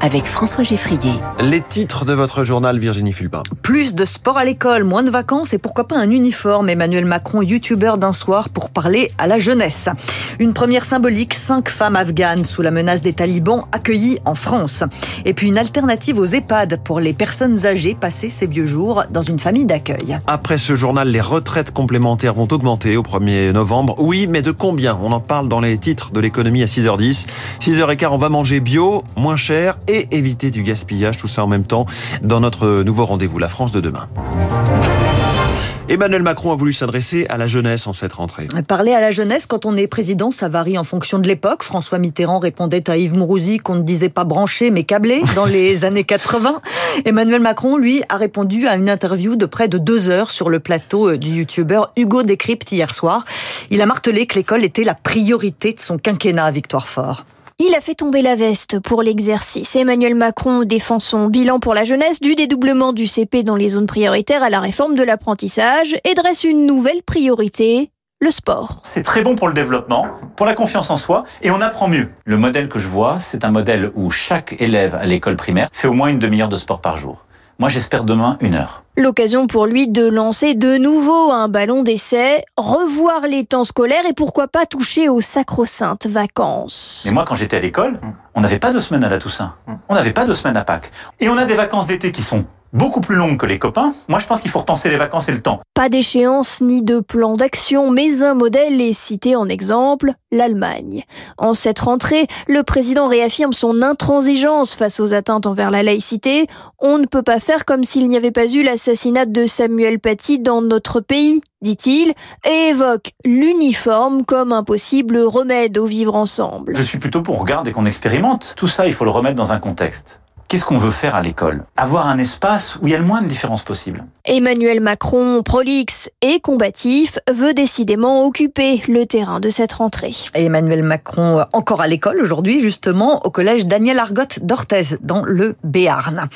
avec François Geffrier. Les titres de votre journal, Virginie Fulpin. Plus de sport à l'école, moins de vacances et pourquoi pas un uniforme. Emmanuel Macron, youtubeur d'un soir pour parler à la jeunesse. Une première symbolique, cinq femmes afghanes sous la menace des talibans accueillies en France. Et puis une alternative aux EHPAD pour les personnes âgées passées ces vieux jours dans une famille d'accueil. Après ce journal, les retraites complémentaires vont augmenter au 1er novembre. Oui, mais de combien? On en parle dans les titres de l'économie à 6h10. 6h15, on va manger bio, moins cher et éviter du gaspillage, tout ça en même temps, dans notre nouveau rendez-vous, la France de demain. Emmanuel Macron a voulu s'adresser à la jeunesse en cette rentrée. Parler à la jeunesse quand on est président, ça varie en fonction de l'époque. François Mitterrand répondait à Yves Mourouzi qu'on ne disait pas branché mais câblé dans les années 80. Emmanuel Macron, lui, a répondu à une interview de près de deux heures sur le plateau euh, du youtubeur Hugo Décrypte hier soir. Il a martelé que l'école était la priorité de son quinquennat à Victoire Fort. Il a fait tomber la veste pour l'exercice. Emmanuel Macron défend son bilan pour la jeunesse du dédoublement du CP dans les zones prioritaires à la réforme de l'apprentissage et dresse une nouvelle priorité, le sport. C'est très bon pour le développement, pour la confiance en soi, et on apprend mieux. Le modèle que je vois, c'est un modèle où chaque élève à l'école primaire fait au moins une demi-heure de sport par jour. Moi, j'espère demain une heure. L'occasion pour lui de lancer de nouveau un ballon d'essai, revoir les temps scolaires et pourquoi pas toucher aux sacro-saintes vacances. Mais moi, quand j'étais à l'école, on n'avait pas de semaine à la Toussaint. On n'avait pas de semaine à Pâques. Et on a des vacances d'été qui sont beaucoup plus longue que les copains, moi je pense qu'il faut repenser les vacances et le temps. Pas d'échéance ni de plan d'action, mais un modèle est cité en exemple, l'Allemagne. En cette rentrée, le président réaffirme son intransigeance face aux atteintes envers la laïcité. On ne peut pas faire comme s'il n'y avait pas eu l'assassinat de Samuel Paty dans notre pays, dit-il, et évoque l'uniforme comme un possible remède au vivre ensemble. Je suis plutôt pour regarder qu'on expérimente. Tout ça, il faut le remettre dans un contexte. Qu'est-ce qu'on veut faire à l'école? Avoir un espace où il y a le moins de différences possible. Emmanuel Macron, prolixe et combatif, veut décidément occuper le terrain de cette rentrée. Et Emmanuel Macron, encore à l'école aujourd'hui, justement, au collège Daniel Argotte d'Orthez, dans le Béarn.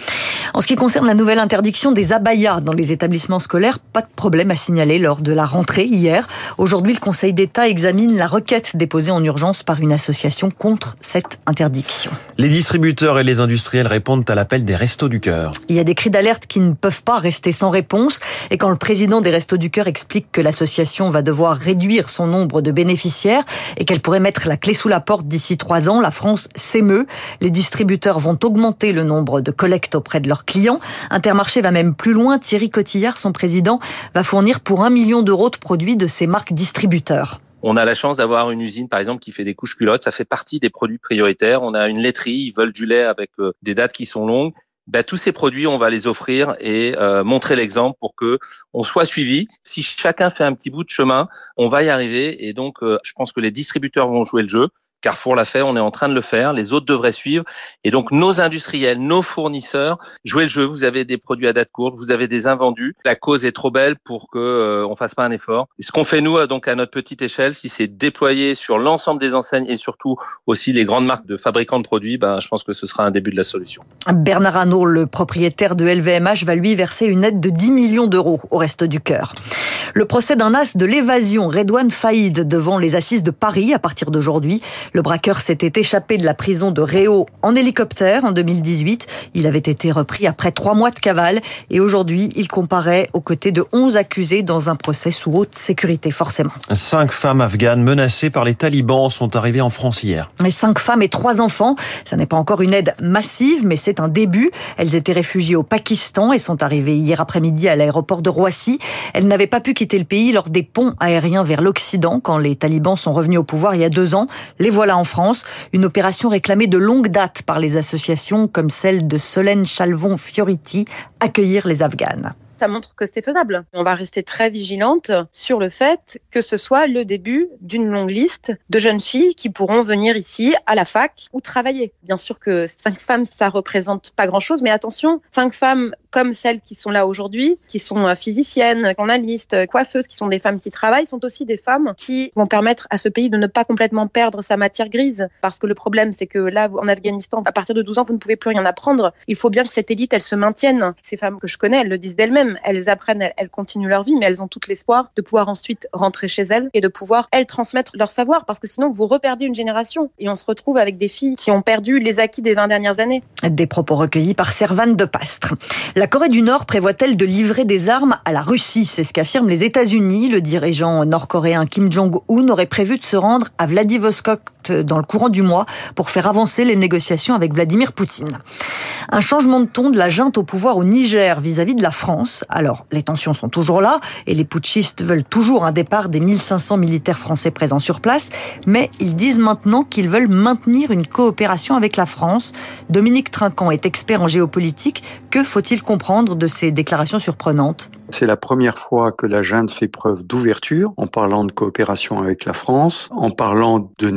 En ce qui concerne la nouvelle interdiction des abayas dans les établissements scolaires, pas de problème à signaler lors de la rentrée hier. Aujourd'hui, le Conseil d'État examine la requête déposée en urgence par une association contre cette interdiction. Les distributeurs et les industriels répondent à l'appel des Restos du Cœur. Il y a des cris d'alerte qui ne peuvent pas rester sans réponse. Et quand le président des Restos du Cœur explique que l'association va devoir réduire son nombre de bénéficiaires et qu'elle pourrait mettre la clé sous la porte d'ici trois ans, la France s'émeut. Les distributeurs vont augmenter le nombre de collectes auprès de leurs clients. Intermarché va même plus loin. Thierry Cotillard, son président, va fournir pour un million d'euros de produits de ses marques distributeurs. On a la chance d'avoir une usine, par exemple, qui fait des couches culottes. Ça fait partie des produits prioritaires. On a une laiterie. Ils veulent du lait avec euh, des dates qui sont longues. Ben, tous ces produits, on va les offrir et euh, montrer l'exemple pour que on soit suivi. Si chacun fait un petit bout de chemin, on va y arriver. Et donc, euh, je pense que les distributeurs vont jouer le jeu. Carrefour l'a fait, on est en train de le faire, les autres devraient suivre. Et donc nos industriels, nos fournisseurs, jouez le jeu. Vous avez des produits à date courte, vous avez des invendus. La cause est trop belle pour que euh, on fasse pas un effort. ce qu'on fait nous, euh, donc à notre petite échelle, si c'est déployé sur l'ensemble des enseignes et surtout aussi les grandes marques de fabricants de produits, ben, je pense que ce sera un début de la solution. Bernard Arnault, le propriétaire de LVMH, va lui verser une aide de 10 millions d'euros au reste du cœur. Le procès d'un as de l'évasion, Redouane Faïd, devant les assises de Paris à partir d'aujourd'hui. Le braqueur s'était échappé de la prison de Réau en hélicoptère en 2018. Il avait été repris après trois mois de cavale et aujourd'hui, il comparaît aux côtés de 11 accusés dans un procès sous haute sécurité, forcément. Cinq femmes afghanes menacées par les talibans sont arrivées en France hier. Et cinq femmes et trois enfants. Ça n'est pas encore une aide massive, mais c'est un début. Elles étaient réfugiées au Pakistan et sont arrivées hier après-midi à l'aéroport de Roissy. Elles n'avaient pas pu quitter le pays lors des ponts aériens vers l'Occident quand les talibans sont revenus au pouvoir il y a deux ans. Les voilà en France. Une opération réclamée de longue date par les associations comme celle de Solène Chalvon Fioriti, accueillir les Afghanes ça montre que c'est faisable. On va rester très vigilante sur le fait que ce soit le début d'une longue liste de jeunes filles qui pourront venir ici à la fac ou travailler. Bien sûr que cinq femmes, ça représente pas grand chose, mais attention, cinq femmes comme celles qui sont là aujourd'hui, qui sont euh, physiciennes, journalistes, coiffeuses, qui sont des femmes qui travaillent, sont aussi des femmes qui vont permettre à ce pays de ne pas complètement perdre sa matière grise. Parce que le problème, c'est que là, en Afghanistan, à partir de 12 ans, vous ne pouvez plus rien apprendre. Il faut bien que cette élite, elle se maintienne. Ces femmes que je connais, elles le disent d'elles-mêmes elles apprennent, elles, continuent leur vie, mais elles ont tout l'espoir de pouvoir ensuite rentrer chez elles et de pouvoir, elles, transmettre leur savoir, parce que sinon, vous reperdez une génération. Et on se retrouve avec des filles qui ont perdu les acquis des 20 dernières années. Des propos recueillis par Servane de Pastre. La Corée du Nord prévoit-elle de livrer des armes à la Russie? C'est ce qu'affirment les États-Unis. Le dirigeant nord-coréen Kim Jong-un aurait prévu de se rendre à Vladivostok dans le courant du mois pour faire avancer les négociations avec Vladimir Poutine. Un changement de ton de la junte au pouvoir au Niger vis-à-vis de la France. Alors, les tensions sont toujours là et les putschistes veulent toujours un départ des 1500 militaires français présents sur place, mais ils disent maintenant qu'ils veulent maintenir une coopération avec la France. Dominique Trinquant est expert en géopolitique. Que faut-il comprendre de ces déclarations surprenantes? C'est la première fois que la junte fait preuve d'ouverture en parlant de coopération avec la France, en parlant de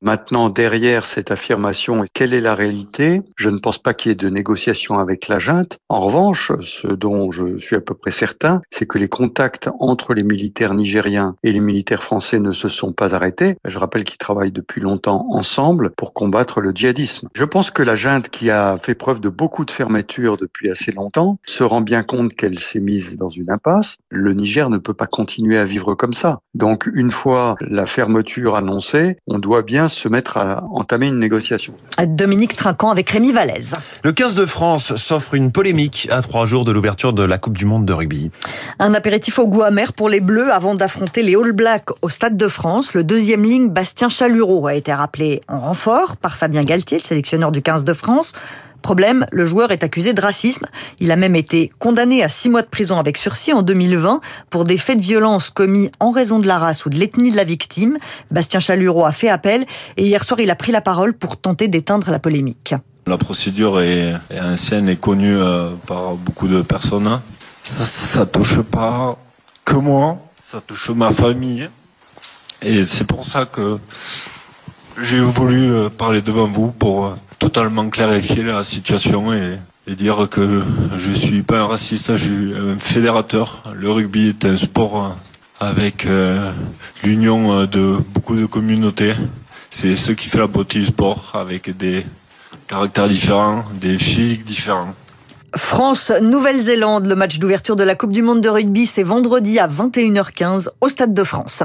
Maintenant, derrière cette affirmation, quelle est la réalité? Je ne pense pas qu'il y ait de négociation avec la junte. En revanche, ce dont je suis à peu près certain, c'est que les contacts entre les militaires nigériens et les militaires français ne se sont pas arrêtés. Je rappelle qu'ils travaillent depuis longtemps ensemble pour combattre le djihadisme. Je pense que la junte, qui a fait preuve de beaucoup de fermeture depuis assez longtemps, se rend bien compte qu'elle s'est mise dans une impasse. Le Niger ne peut pas continuer à vivre comme ça. Donc, une fois la fermeture annoncée, on doit bien se mettre à entamer une négociation. Dominique Trinquant avec Rémi Vallès. Le 15 de France s'offre une polémique à trois jours de l'ouverture de la Coupe du Monde de rugby. Un apéritif au goût amer pour les Bleus avant d'affronter les All Blacks au Stade de France. Le deuxième ligne, Bastien Chalureau, a été rappelé en renfort par Fabien Galtier, le sélectionneur du 15 de France. Problème, le joueur est accusé de racisme. Il a même été condamné à six mois de prison avec sursis en 2020 pour des faits de violence commis en raison de la race ou de l'ethnie de la victime. Bastien Chalureau a fait appel et hier soir il a pris la parole pour tenter d'éteindre la polémique. La procédure est, ancienne et connue euh, par beaucoup de personnes. Ça, ça touche pas que moi, ça touche ma famille. Et c'est pour ça que j'ai voulu euh, parler devant vous pour euh, totalement clarifier la situation et, dire que je suis pas un raciste, je suis un fédérateur. Le rugby est un sport avec euh, l'union euh, de beaucoup de communautés. C'est ce qui fait la beauté du sport avec des caractères différents, des physiques différents. France-Nouvelle-Zélande, le match d'ouverture de la Coupe du Monde de rugby, c'est vendredi à 21h15 au Stade de France.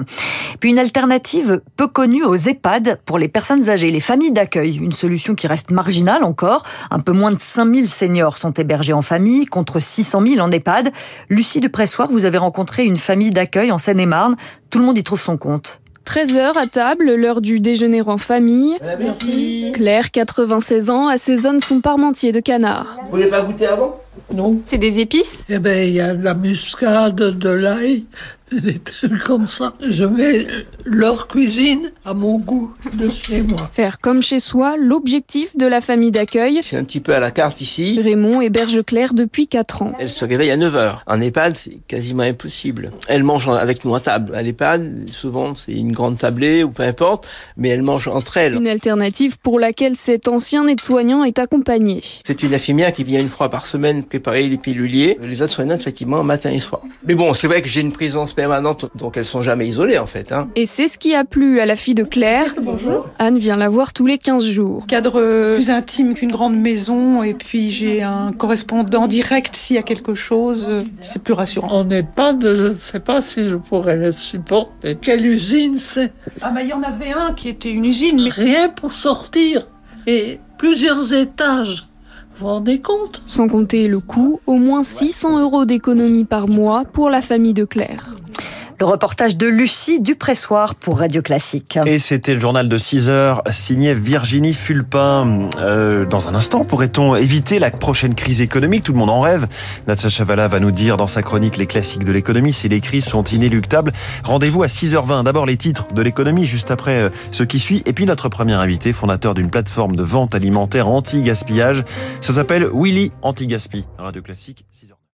Puis une alternative peu connue aux EHPAD pour les personnes âgées, les familles d'accueil. Une solution qui reste marginale encore. Un peu moins de 5000 seniors sont hébergés en famille contre 600 000 en EHPAD. Lucie de Pressoir, vous avez rencontré une famille d'accueil en Seine-et-Marne. Tout le monde y trouve son compte. 13h à table, l'heure du déjeuner en famille. Merci. Claire, 96 ans, assaisonne son parmentier de canard. Vous voulez pas goûter avant? Non. C'est des épices? Eh ben, il y a de la muscade, de l'ail, des trucs comme ça. Je mets leur cuisine à mon goût de chez moi. Faire comme chez soi, l'objectif de la famille d'accueil. C'est un petit peu à la carte ici. Raymond héberge Claire depuis 4 ans. Elle se réveille à 9h. En EHPAD, c'est quasiment impossible. Elle mange avec nous à table. À l'EHPAD, souvent, c'est une grande tablée ou peu importe, mais elle mange entre elles. Une alternative pour laquelle cet ancien aide-soignant est accompagné. C'est une infirmière qui vient une fois par semaine préparer les piluliers. Les aides-soignants, effectivement, matin et soir. Mais bon, c'est vrai que j'ai une présence permanente, donc elles sont jamais isolées, en fait. Hein. Et c'est ce qui a plu à la fille de Claire. Bonjour. Anne vient la voir tous les 15 jours. Cadre plus intime qu'une grande maison, et puis j'ai un correspondant direct s'il y a quelque chose, c'est plus rassurant. On n'est pas de, je ne sais pas si je pourrais le supporter. Quelle usine c'est? Ah bah il y en avait un qui était une usine, mais... Rien pour sortir, et plusieurs étages. Vous vous rendez compte? Sans compter le coût, au moins 600 euros d'économie par mois pour la famille de Claire. Le reportage de Lucie Dupressoir pour Radio Classique. Et c'était le journal de 6 heures signé Virginie Fulpin. Euh, dans un instant, pourrait-on éviter la prochaine crise économique? Tout le monde en rêve. Natasha Chavala va nous dire dans sa chronique Les classiques de l'économie si les crises sont inéluctables. Rendez-vous à 6h20. D'abord les titres de l'économie, juste après euh, ce qui suit. Et puis notre premier invité, fondateur d'une plateforme de vente alimentaire anti-gaspillage. Ça s'appelle Willy Anti-Gaspi. Radio Classique, 6h.